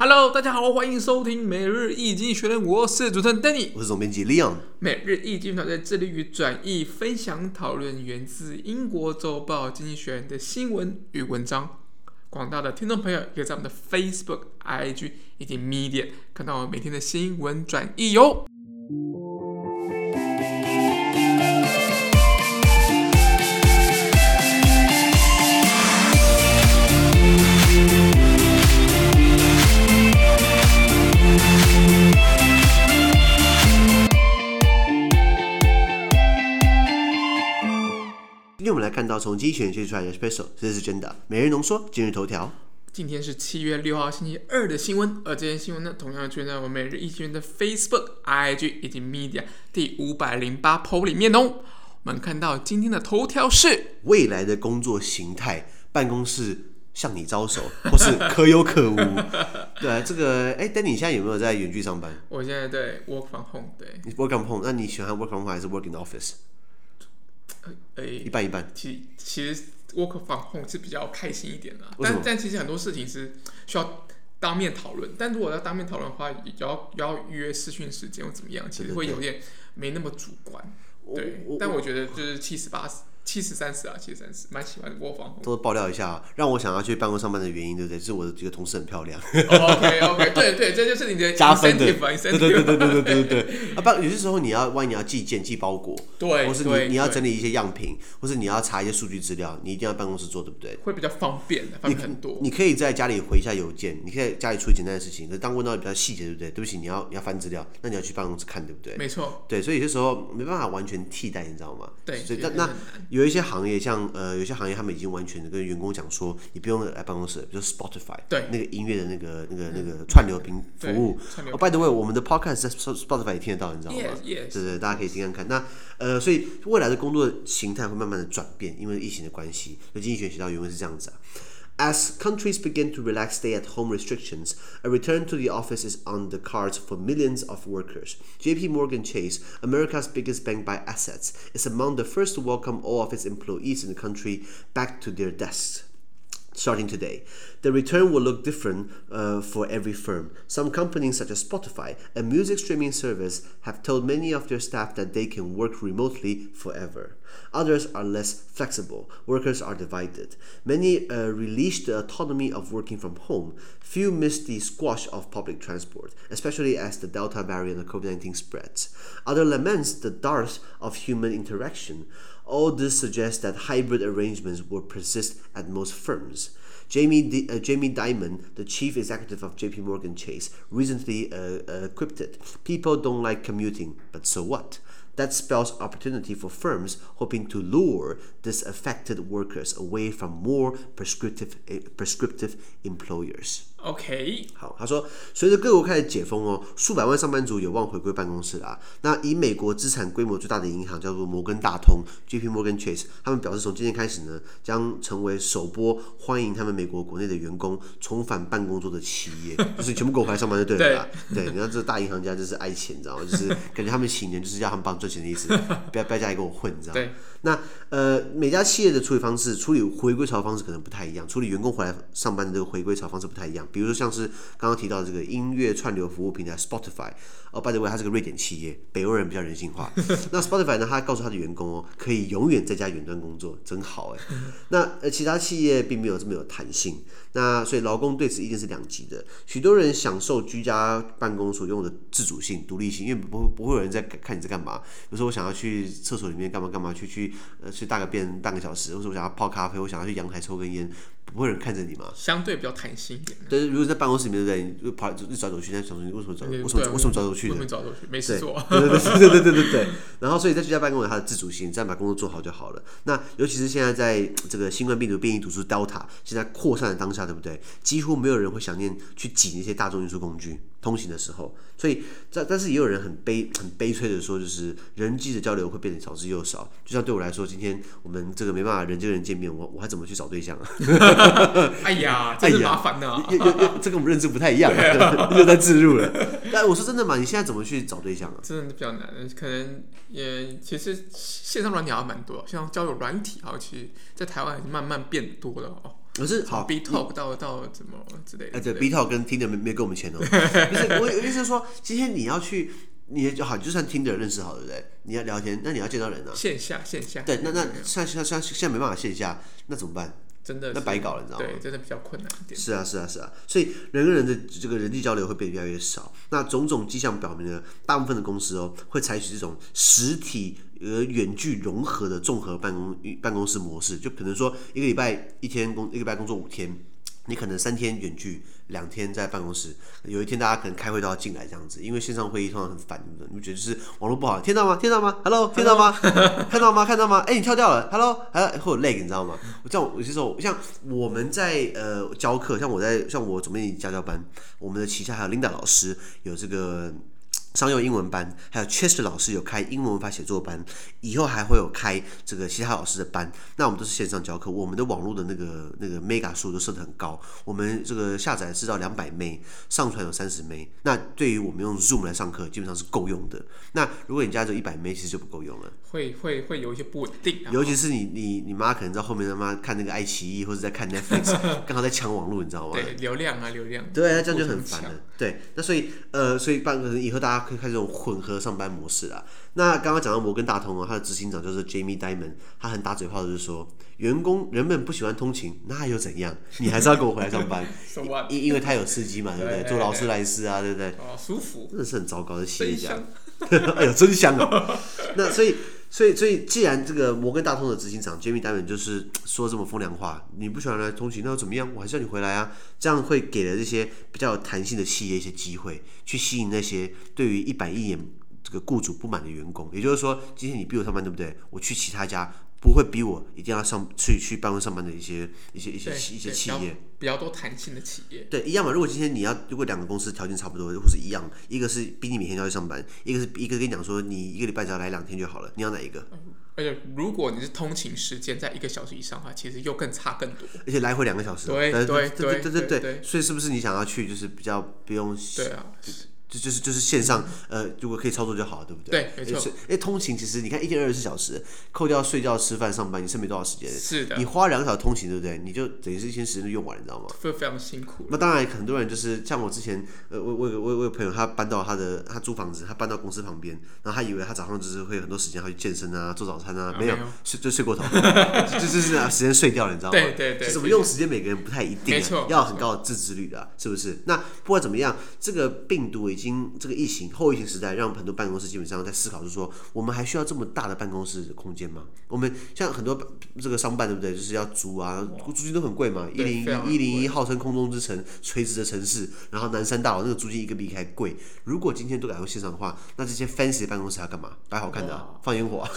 Hello，大家好，欢迎收听每日易经济学人，我是主持人 Danny，我是总编辑 Leon。每日易经团队致力于转译、分享、讨论源自英国周报《经济学人》的新闻与文章。广大的听众朋友，可以在我们的 Facebook、IG 以及 Medium 看到我们每天的新闻转译哟。今天我们来看到从经济学人学习出来的 Special，这是真的。每日浓缩今日头条。今天是七月六号星期二的新闻，而这些新闻呢，同样出现在我们每日一经济学人的 Facebook、IG 以及 Media 第五百零八 PO 里面哦。我们看到今天的头条是未来的工作形态，办公室向你招手，或是可有可无。对啊，这个哎，Danny，你现在有没有在远距上班？我现在对 Work from home，对。Work from home，那你喜欢 Work from home 还是 Work in office？呃，一半一半。其其实 work from home 是比较开心一点的，但但其实很多事情是需要当面讨论。但如果要当面讨论的话，也要要约视讯时间或怎么样，其实会有点没那么主观。对，但我觉得就是七十八十。七十三十啊，七十三十，蛮喜欢的窝房。多爆料一下，让我想要去办公上班的原因，对不对？是我的几个同事很漂亮。Oh, OK OK，对对，这就是你的加分的。对对对对对对对对对。啊，不，有些时候你要，万一你要寄件、寄包裹，对，或是你你要整理一些样品，或是你要查一些数据资料，你一定要办公室做，对不对？会比较方便的，方便很多。你可以在家里回一下邮件，你可以在家里处理简单的事情。可是当问到比较细节，对不对？对不起，你要你要翻资料，那你要去办公室看，对不对？没错。对，所以有些时候没办法完全替代，你知道吗？对。所以那那有一些行业像。呃，有些行业他们已经完全的跟员工讲说，你不用来办公室，比如 Spotify，对，那个音乐的那个、那个、那个串流平服务。哦，by the way，我们的 Podcast 在 Spotify 也听得到，你知道吗？对对，大家可以听看看。那呃，所以未来的工作形态会慢慢的转变，因为疫情的关系。所以经济学学到原文是这样子啊。As countries begin to relax stay-at-home restrictions, a return to the office is on the cards for millions of workers. JP Morgan Chase, America's biggest bank by assets, is among the first to welcome all of its employees in the country back to their desks starting today. The return will look different uh, for every firm. Some companies, such as Spotify, a music streaming service, have told many of their staff that they can work remotely forever. Others are less flexible. Workers are divided. Many uh, release the autonomy of working from home. Few miss the squash of public transport, especially as the Delta variant of COVID 19 spreads. Other laments the dearth of human interaction. All this suggests that hybrid arrangements will persist at most firms. Jamie, uh, Jamie Dimon, the chief executive of JP Morgan Chase, recently uh, uh, quipped People don't like commuting, but so what? That spells opportunity for firms hoping to lure disaffected workers away from more prescriptive, uh, prescriptive employers. OK，好，他说，随着各国开始解封哦，数百万上班族有望回归办公室啊。那以美国资产规模最大的银行叫做摩根大通 （J.P. Morgan Chase），他们表示从今天开始呢，将成为首波欢迎他们美国国内的员工重返办公桌的企业，就是全部给我回来上班就对了啦。对，对，你看这大银行家就是爱钱，你知道吗？就是感觉他们请人就是要他们帮赚钱的意思，不要不要家里跟我混，你知道吗？那呃，每家企业的处理方式、处理回归潮方式可能不太一样，处理员工回来上班的这个回归潮方式不太一样。比如说像是刚刚提到的这个音乐串流服务平台 Spotify，哦，by the way，它是个瑞典企业，北欧人比较人性化。那 Spotify 呢，他告诉他的员工哦，可以永远在家远端工作，真好哎。那呃，其他企业并没有这么有弹性。那所以劳工对此意见是两极的。许多人享受居家办公所用的自主性、独立性，因为不不会有人在看你在干嘛。比如说我想要去厕所里面干嘛干嘛，去去呃去大个便半个小时，或者我想要泡咖啡，我想要去阳台抽根烟。不会有人看着你吗？相对比较弹性一点。但是如果在办公室里面，对不对？就跑就转走去，在想说你为什么转？为什么为什么转走去的，没找东西，没事做。对对对对对对对。然后，所以在居家办公有它的自主性，这样把工作做好就好了。那尤其是现在在这个新冠病毒变异毒株 Delta 现在扩散的当下，对不对？几乎没有人会想念去挤那些大众运输工具。通行的时候，所以但但是也有人很悲很悲催的说，就是人际的交流会变得少之又少。就像对我来说，今天我们这个没办法人跟人见面，我我还怎么去找对象啊？哎呀，这是麻烦呢啊！又又这跟我们认知不太一样，又在自入了。但我说真的嘛，你现在怎么去找对象啊？真的比较难，可能也其实线上软体还蛮多，像交友软体，好，其实在台湾已经慢慢变多了哦。可是好，B Talk 到到怎么之类的。哎，对，B Talk 跟 Tinder 没没给我们钱哦。不是，我意思是说，今天你要去，你就好，就算 Tinder 认识好，对不对？你要聊天，那你要见到人啊。线下，线下。对，那那像像像现在没办法线下，那怎么办？真的，那白搞了，你知道吗？对，真的比较困难一点。是啊，是啊，是啊，所以人跟人的这个人际交流会变得越来越少。那种种迹象表明呢，大部分的公司哦，会采取这种实体呃远距融合的综合办公办公室模式，就可能说一个礼拜一天工，一个礼拜工作五天。你可能三天远距，两天在办公室。有一天大家可能开会都要进来这样子，因为线上会议通常很烦的。你们觉得就是网络不好，听到吗？听到吗？Hello，听到吗？看到吗？看到吗？哎、欸，你跳掉了。Hello，还会有 lag，你知道吗？我这样有些时候，像我们在呃教课，像我在像我总编辑家教班，我们的旗下还有 Linda 老师有这个。商用英文班，还有 Chester 老师有开英文文法写作班，以后还会有开这个其他老师的班。那我们都是线上教课，我们的网络的那个那个 mega 数都设得很高，我们这个下载是到两百 M，上传有三十 M。那对于我们用 Zoom 来上课，基本上是够用的。那如果你家只有一百 M，其实就不够用了，会会会有一些不稳定。尤其是你你你妈可能在后面他妈看那个爱奇艺或者在看 Netflix，刚好在抢网络，你知道吗？对，流量啊流量。对啊，这样就很烦了。对，那所以呃，所以办可能以后大家。可以开这种混合上班模式啊。那刚刚讲到摩根大通啊，他的执行长就是 Jamie Dimon，他很打嘴炮，就是说，员工人们不喜欢通勤，那又怎样？你还是要跟我回来上班，因因为他有司机嘛，对不对？坐劳斯莱斯啊，对不对？哦，舒服，真的是很糟糕的企业家。哎呦，真香哦。那所以。所以，所以，既然这个摩根大通的执行长 Jamie Dimon 就是说这么风凉话，你不喜欢来通勤，那又怎么样？我还是要你回来啊！这样会给了这些比较有弹性的企业一些机会，去吸引那些对于一百亿元这个雇主不满的员工。也就是说，今天你逼我上班，对不对？我去其他家。不会逼我一定要上去去办公上班的一些一些一些一些企业，比较多弹性的企业。对，一样嘛。如果今天你要，如果两个公司条件差不多，或是一样，一个是逼你每天要去上班，一个是一个跟你讲说你一个礼拜只要来两天就好了，你要哪一个？而且如果你是通勤时间在一个小时以上的话，其实又更差更多。而且来回两个小时。对对对对对对对。所以是不是你想要去，就是比较不用？对啊。就就是就是线上，呃，如果可以操作就好，对不对？对，没错。哎，通勤其实你看一天二十四小时，扣掉睡觉、吃饭、上班，你剩没多少时间？是的。你花两个小时通勤，对不对？你就等于是一天时间都用完了，你知道吗？会非常辛苦。那当然，很多人就是像我之前，呃，我我我我有朋友，他搬到他的他租房子，他搬到公司旁边，然后他以为他早上就是会有很多时间，他去健身啊，做早餐啊，没有，睡就睡过头，就就是时间睡掉了，你知道吗？对对对。怎么用时间，每个人不太一定，没错，要很高的自制力的，是不是？那不管怎么样，这个病毒已经这个疫情。后疫情时代，让很多办公室基本上在思考，就是说，我们还需要这么大的办公室的空间吗？我们像很多这个商办，对不对？就是要租啊，租金都很贵嘛。一零一一零一号称空中之城，垂直的城市，然后南山大佬那个租金一个比一个还贵。如果今天都改用线上的话，那这些 fancy 的办公室要干嘛？摆好看的、啊，放烟火、啊。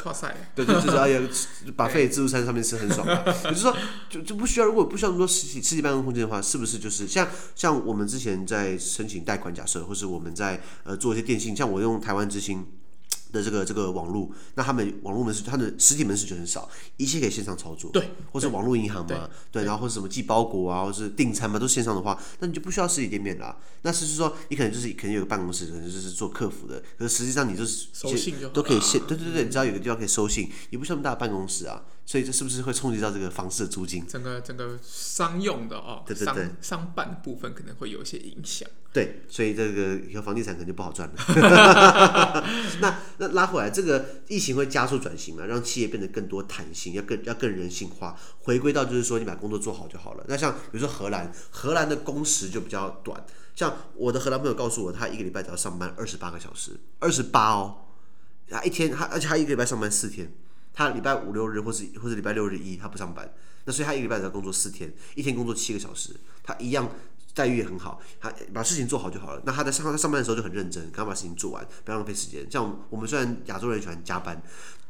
对 对，就是要把费自助餐上面吃很爽的、啊。也就是说，就就不需要，如果不需要那么多实体实体办公空间的话，是不是就是像像我们之前在申请贷款，假设或是我们在呃做。一些电信，像我用台湾之星的这个这个网络，那他们网络门市，他的实体门市就很少，一切可以线上操作，对，或是网络银行嘛，对，对对然后或者什么寄包裹啊，或是订餐嘛，都线上的话，那你就不需要实体店面了。那是说，你可能就是可能有个办公室，可能就是做客服的，可是实际上你就是收信就都可以线，对对对，你只要有个地方可以收信，也不需要那么大的办公室啊。所以这是不是会冲击到这个房市的租金？整个整个商用的哦，对对对，商商办部分可能会有一些影响。对，所以这个以后房地产可能就不好赚了。那那拉回来，这个疫情会加速转型嘛，让企业变得更多弹性，要更要更人性化，回归到就是说你把工作做好就好了。那像比如说荷兰，荷兰的工时就比较短。像我的荷兰朋友告诉我，他一个礼拜只要上班二十八个小时，二十八哦，他一天他而且他一个礼拜上班四天。他礼拜五六日或是或是礼拜六日一他不上班，那所以他一个礼拜只要工作四天，一天工作七个小时，他一样待遇也很好，他把事情做好就好了。那他在上他上班的时候就很认真，赶快把事情做完，不要浪费时间。像我们虽然亚洲人喜欢加班。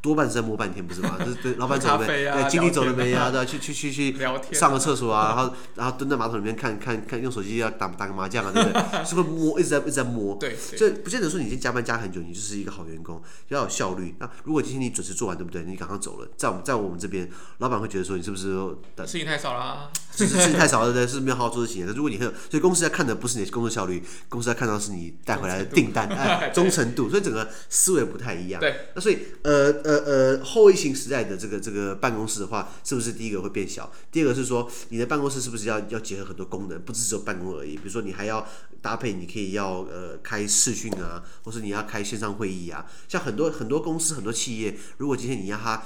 多半是在摸半天，不是吗？就是对老板走了没？哎，经理走了没啊？对，去去去去上个厕所啊，然后然后蹲在马桶里面看看看，用手机要打打个麻将啊，对不对？是不是摸，一直在一直在摸。对，所以不见得说你今天加班加很久，你就是一个好员工，要有效率。那如果今天你准时做完，对不对？你赶快走了，在我们在我们这边，老板会觉得说你是不是事情太少了？是事情太少了，对不对？是没有好好做事情。如果你很，所以公司在看的不是你的工作效率，公司在看到是你带回来的订单，哎，忠诚度。所以整个思维不太一样。对，那所以呃呃。呃呃后疫情时代的这个这个办公室的话，是不是第一个会变小？第二个是说你的办公室是不是要要结合很多功能，不只是只有办公而已？比如说你还要搭配，你可以要呃开视讯啊，或是你要开线上会议啊。像很多很多公司很多企业，如果今天你要他。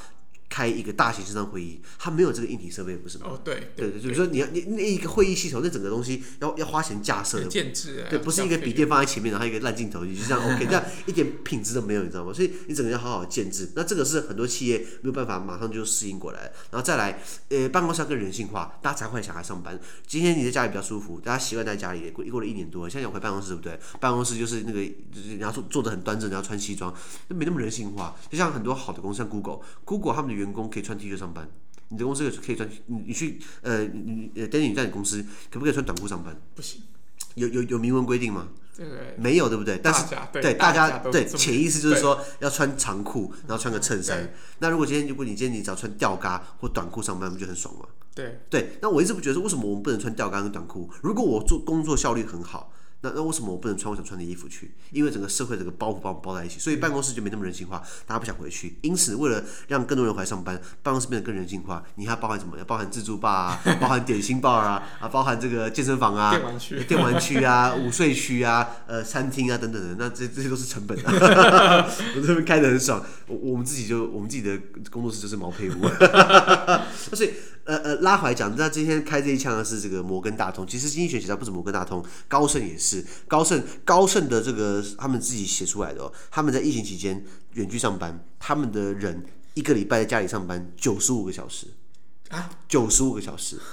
开一个大型线上会议，它没有这个硬体设备，不是吗？哦，对，对对，就是说你要你那一个会议系统，那整个东西要要花钱架设的，建制啊，对，不是一个笔电放在前面，然后一个烂镜头，你就这样 OK，这样一点品质都没有，你知道吗？所以你整个要好好建制。那这个是很多企业没有办法马上就适应过来，然后再来，呃，办公室要更人性化，大家才会想来上班。今天你在家里比较舒服，大家习惯在家里过过了一年多，现在要回办公室，对不对？办公室就是那个，就是你要坐坐的很端正，你要穿西装，那没那么人性化。就像很多好的公司，像 Google，Google 他们的员工可以穿 T 恤上班，你的公司可以穿你你去呃你呃，Danny 你在你公司可不可以穿短裤上班？不行，有有有明文规定吗？对对对，没有对不对？但是对，大家对潜意识就是说要穿长裤，然后穿个衬衫。那如果今天如果你今天你只要穿吊嘎或短裤上班，不就很爽吗？对对，那我一直不觉得为什么我们不能穿吊嘎跟短裤？如果我做工作效率很好。那那为什么我不能穿我想穿的衣服去？因为整个社会整个包袱把我包在一起，所以办公室就没那么人性化，大家不想回去。因此，为了让更多人回来上班，办公室变得更人性化，你还包含什么？要包含自助吧啊，包含点心吧啊，啊，包含这个健身房啊，电玩区、电玩区啊，午睡区啊，呃，餐厅啊等等的，那这这些都是成本啊。我这边开的很爽，我我们自己就我们自己的工作室就是毛坯屋。所以呃呃拉怀讲，那今天开这一枪的是这个摩根大通，其实经济学其他不止摩根大通，高盛也是。高盛高盛的这个他们自己写出来的哦，他们在疫情期间远距上班，他们的人一个礼拜在家里上班九十五个小时啊，九十五个小时。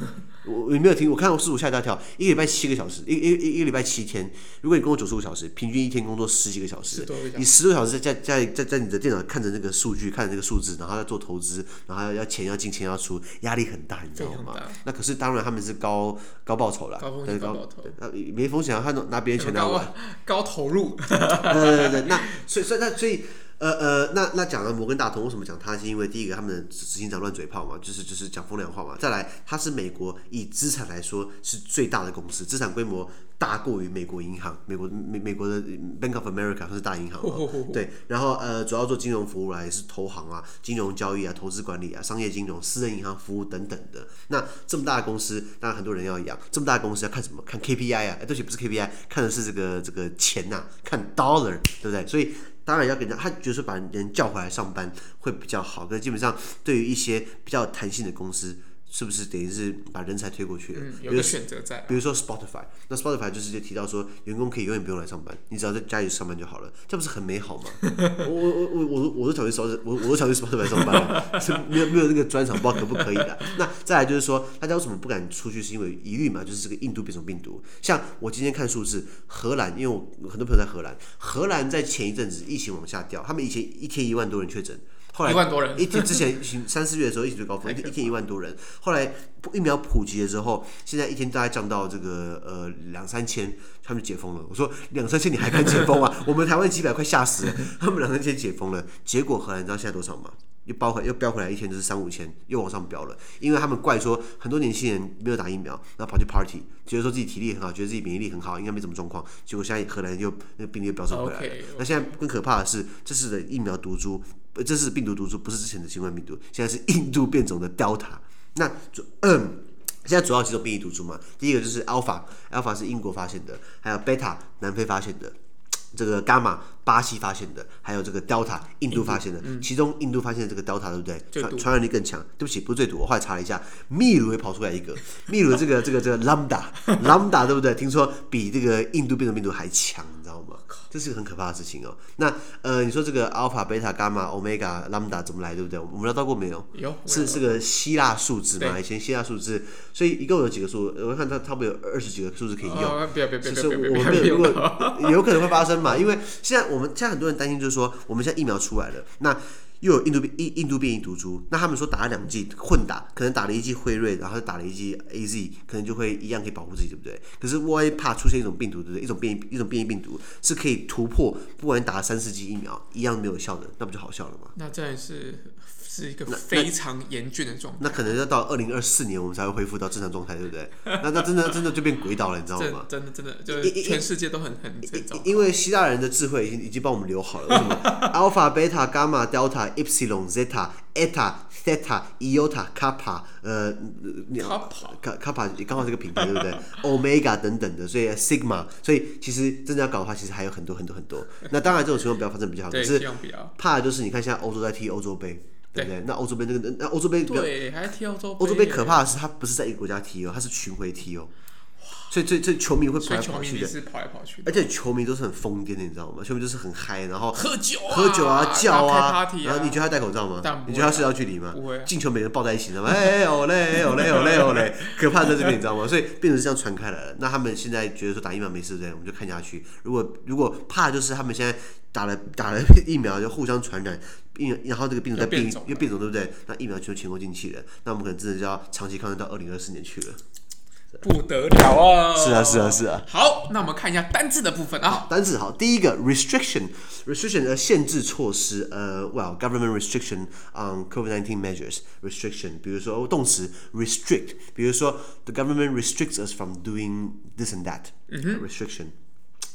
我你没有听？我看到师傅吓一大跳，一个礼拜七个小时，一一一一个礼拜七天。如果你工作九十五小时，平均一天工作十几个小时，你十多个小时在在在在你的电脑看着那个数据，看着那个数字，然后要做投资，然后要要钱要进钱要出，压力很大，你知道吗？那可是当然他们是高高报酬了，高风险高报酬，没风险啊，他拿别人钱来玩，高投入。对对对，那所以所以那所以。呃呃，那那讲了摩根大通为什么讲它？是因为第一个他们的执行长乱嘴炮嘛，就是就是讲风凉话嘛。再来，它是美国以资产来说是最大的公司，资产规模大过于美国银行，美国美美国的 Bank of America 是大银行嘛。对，然后呃，主要做金融服务啦，也是投行啊、金融交易啊、投资管理啊、商业金融、私人银行服务等等的。那这么大的公司，当然很多人要养。这么大的公司要看什么？看 KPI 啊？哎，对不起，不是 KPI，看的是这个这个钱呐、啊，看 dollar，对不对？所以。当然要给人，他就是把人叫回来上班会比较好。可是基本上，对于一些比较弹性的公司。是不是等于是把人才推过去了？嗯，有个选择在。比如说 Spotify，那 Spotify 就直接提到说，员工可以永远不用来上班，你只要在家里上班就好了，这不是很美好吗？我我我我我我都想去 Spotify，我我都想去 Spotify 上班，是 没有没有那个专场，不知道可不可以的。那再来就是说，大家为什么不敢出去？是因为疑虑嘛，就是这个印度变种病毒。像我今天看数字，荷兰，因为我很多朋友在荷兰，荷兰在前一阵子疫情往下掉，他们以前一天一万多人确诊。后来一万多人，一天之前三四月的时候一直最高峰，一天一万多人。后来疫苗普及了之后，现在一天大概降到这个呃两三千，他们解封了。我说两三千你还敢解封啊？我们台湾几百快吓死了，他们两三千解封了，结果荷兰你知道现在多少吗？又包回又飙回来一天就是三五千，又往上飙了。因为他们怪说很多年轻人没有打疫苗，然后跑去 party，觉得说自己体力很好，觉得自己免疫力很好，应该没什么状况。结果现在荷兰又那个病例又飙升回来了。Okay, okay. 那现在更可怕的是，这次的疫苗毒株。这是病毒毒株，不是之前的新冠病毒，现在是印度变种的 Delta。那主嗯，现在主要几种变异毒株嘛，第一个就是 Alpha，Alpha 是英国发现的，还有 Beta 南非发现的，这个 Gamma 巴西发现的，还有这个 Delta 印度发现的。嗯、其中印度发现的这个 Delta 对不对？传传染力更强。对不起，不是最毒。我后来查了一下，秘鲁也跑出来一个，秘鲁这个这个这个 Lambda，Lambda 对不对？听说比这个印度变种病毒还强。这是个很可怕的事情哦。那呃，你说这个 alpha、beta、gamma、omega、lambda 怎么来，对不对？我们聊到过没有？有，是是个希腊数字嘛？以前希腊数字，所以一共有几个数？我看它差不多有二十几个数字可以用。其实我们如果有可能会发生嘛？因为现在我们现在很多人担心，就是说我们现在疫苗出来了，那。又有印度变印印度变异毒株，那他们说打了两剂混打，可能打了一剂辉瑞，然后打了一剂 A Z，可能就会一样可以保护自己，对不对？可是万一怕出现一种病毒，对不对？一种变异一种变异病毒是可以突破，不管你打了三四剂疫苗，一样没有效的，那不就好笑了吗？那再是是一个非常严峻的状态。那可能要到二零二四年，我们才会恢复到正常状态，对不对？那那真的真的就变鬼岛了，你知道吗？真的真的，就是全世界都很很因为希腊人的智慧已经已经帮我们留好了。为什么？Alpha、Beta、Gamma、Delta、Epsilon、Zeta、Eta、Theta、Iota、Kappa，呃，Kappa、Kappa 刚好是个品牌，对不对？Omega 等等的，所以 Sigma，所以其实真的要搞的话，其实还有很多很多很多。那当然这种情况不要发生比较好，可是怕的就是你看现在欧洲在踢欧洲杯。对不对？那欧洲杯那个，那欧洲杯对，还踢欧洲。欧洲杯可怕的是，它不是在一个国家踢哦，它是巡回踢哦。所以这这球迷会跑来跑去的，跑来跑去。而且球迷都是很疯癫的，你知道吗？球迷都是很嗨，然后喝酒、喝酒啊，叫啊。然后你觉得他戴口罩吗？你觉得他社交距离吗？不会。进球每人抱在一起，知道吗？哎，哦嘞，哦嘞，哦嘞，哦嘞，可怕在这边，你知道吗？所以变成是这样传开来了。那他们现在觉得说打疫苗没事，对，我们就看下去。如果如果怕就是他们现在打了打了疫苗就互相传染，病然后这个病毒在变，因为变种对不对？那疫苗就前功尽弃了。那我们可能真的就要长期抗战到二零二四年去了。不得了啊！是啊，是啊，是啊。好，那我们看一下单字的部分啊。单字好，第一个 restriction，restriction 的限制措施，呃，well，government restriction on COVID-19 measures，restriction，比如说动词 restrict，比如说 the government restricts us from doing this and that，嗯哼，restriction，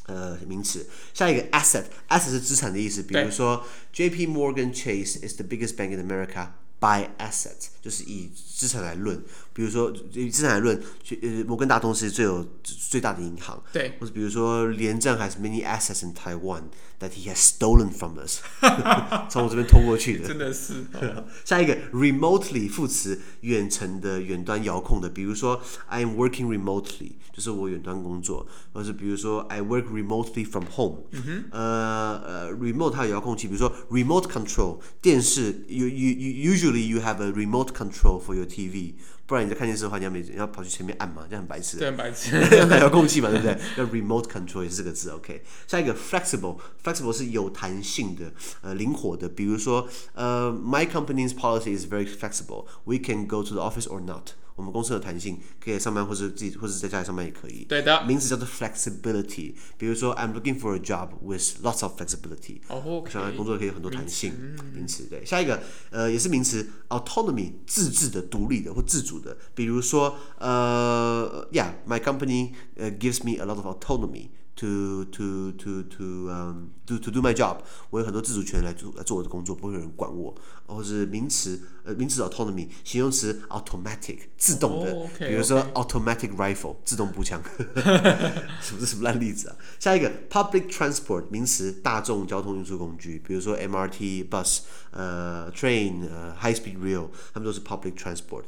呃，名词。下一个 asset，asset 是资产的意思，比如说 JP Morgan Chase is the biggest bank in America by asset，就是以资产来论。比如说以资产来论，呃，摩根大通是最有最大的银行，对，或者比如说连战 has many assets in Taiwan that he has stolen from us，从我这边通过去的，真的是。下一个 remotely 副词，远程的、远端遥控的，比如说 I am working remotely，就是我远端工作，或是比如说 I work remotely from home，嗯，呃呃，remote 它有遥控器，比如说 remote control 电视，you you you usually you have a remote control for your TV。不然你在看电视的话，你要没要跑去前面按嘛，这样很白痴。对，很白痴。遥控器嘛，对不对？要 remote control 也是这个字，OK。下一个 flexible，flexible 是有弹性的，呃，灵活的。比如说，呃，My company's policy is very flexible. We can go to the office or not. 我们公司的弹性，可以上班或者自己或者在家里上班也可以。对的。名词叫做 flexibility。比如说，I'm looking for a job with lots of flexibility。哦，想要工作可以有很多弹性。名词对。下一个，呃，也是名词，autonomy，自治的、独立的或自主的。比如说，呃，Yeah，my company gives me a lot of autonomy。To to to to um to to do my job，我有很多自主权来做来做我的工作，不会有人管我。或是名词，呃，名词 autonomy，形容词 automatic，自动的。Oh, okay, 比如说 automatic rifle，自动步枪。什么是什么烂例子啊？下一个 public transport，名词大众交通运输工具，比如说 MRT bus，呃，train，呃，high speed rail，他们都是 public transport，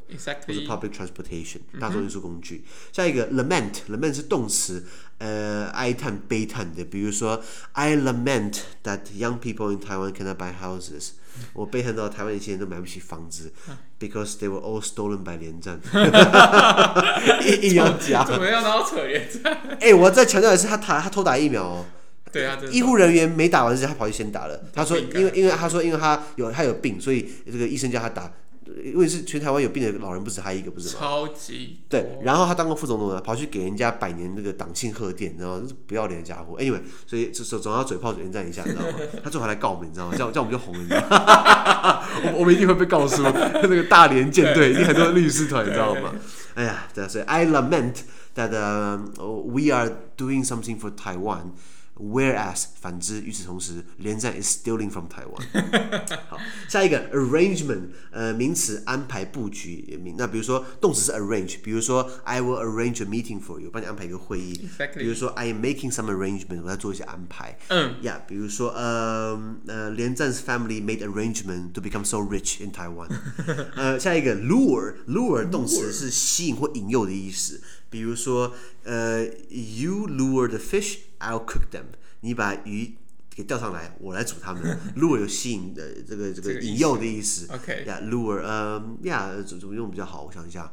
或是 public transportation，大众运输工具。下一个 lament，lament 是动词。呃，哀叹、悲叹的，比如说，I lament that young people in Taiwan cannot buy houses。我悲叹到台湾一些人都买不起房子，because they were all stolen by 连战。一样讲，怎么样？然后扯连战？哎，我再强调一次，他他他偷打疫苗哦。对啊，医护人员没打完之前，他跑去先打了。他说，因为因为他说，因为他有他有病，所以这个医生叫他打。因为是全台湾有病的老人不止他一个，不是吗？超级对，然后他当过副总统呢，跑去给人家百年那个党庆贺电，然后不要脸的家伙。Anyway，所以总总要嘴炮连战一下，你知道吗？他最后还来告我们，你知道吗？这样这样我们就红了，你知道吗？我我们一定会被告诉，那个大连舰队一定很多律师团，你知道吗？哎呀，对啊，所以 I lament that、uh, we are doing something for Taiwan。Whereas，反之，与此同时，连战 is stealing from Taiwan。好，下一个 arrangement，呃，名词安排布局。那比如说动词是 arrange，比如说 I will arrange a meeting for you，帮你安排一个会议。比如说 I am making some arrangement，我在做一些安排。嗯。Yeah，，比如说呃呃，连战 's family made arrangement to become so rich in Taiwan。呃，下一个 lure，lure 动词是吸引或引诱的意思。比如说，呃，You lure the fish，I'll cook them。你把鱼给钓上来，我来煮它们。 lure 有吸引的这个这个引诱的意思。OK，呀，lure，嗯，呀，怎怎么用比较好？我想一下。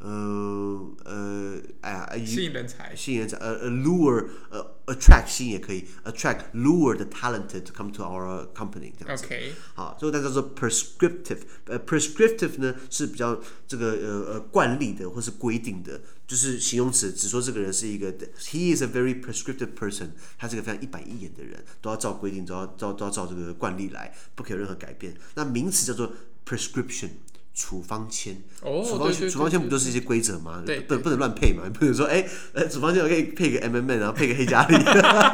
呃呃，哎呀，吸引人才，吸引人才，呃呃，lure，呃，attract 吸引也可以，attract lure the talented to come to our company 这样子。OK，好，这个单词叫做 prescriptive，呃，prescriptive 呢是比较这个呃呃惯例的或是规定的， 就是形容词，只说这个人是一个，he is a very prescriptive person，他是个非常一板一眼的人，都要照规定，都要都要要照这个惯例来，不可以有任何改变。那名词叫做 prescription。处方签，哦，处方签，处方签不就是一些规则吗？对，不不能乱配嘛，不能说哎，呃，处方签我可以配个 M M N，然后配个黑加力，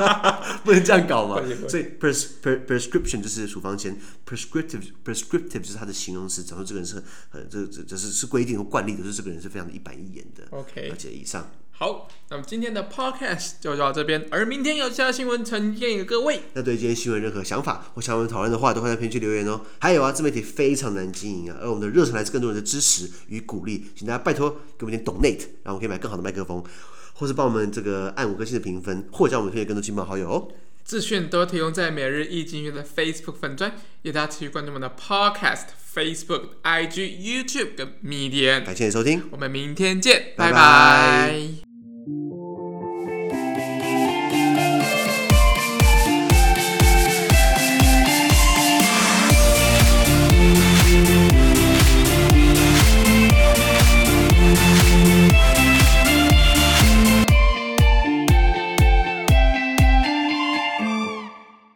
不能这样搞嘛。所以 pres pres prescription 就是处方签，prescriptive prescriptive 就是它的形容词，讲说这个人是呃，这这这是是规定和惯例的，就是这个人是非常的一板一眼的。OK，而且以上。好，那么今天的 podcast 就到这边，而明天有其他新闻呈现给各位。那对今天新闻任何想法或想我们讨论的话，都会在评论区留言哦。还有啊，自媒体非常难经营啊，而我们的热忱来自更多人的支持与鼓励，请大家拜托给我们点 donate，让我们可以买更好的麦克风，或是帮我们这个按五颗星的评分，或将我们推荐更多亲朋好友哦。资讯都提供在每日易经济学的 Facebook 粉专，也大家持续关注我们的 podcast、Facebook、IG、YouTube 跟 Medium。感谢你收听，我们明天见，拜拜。拜拜。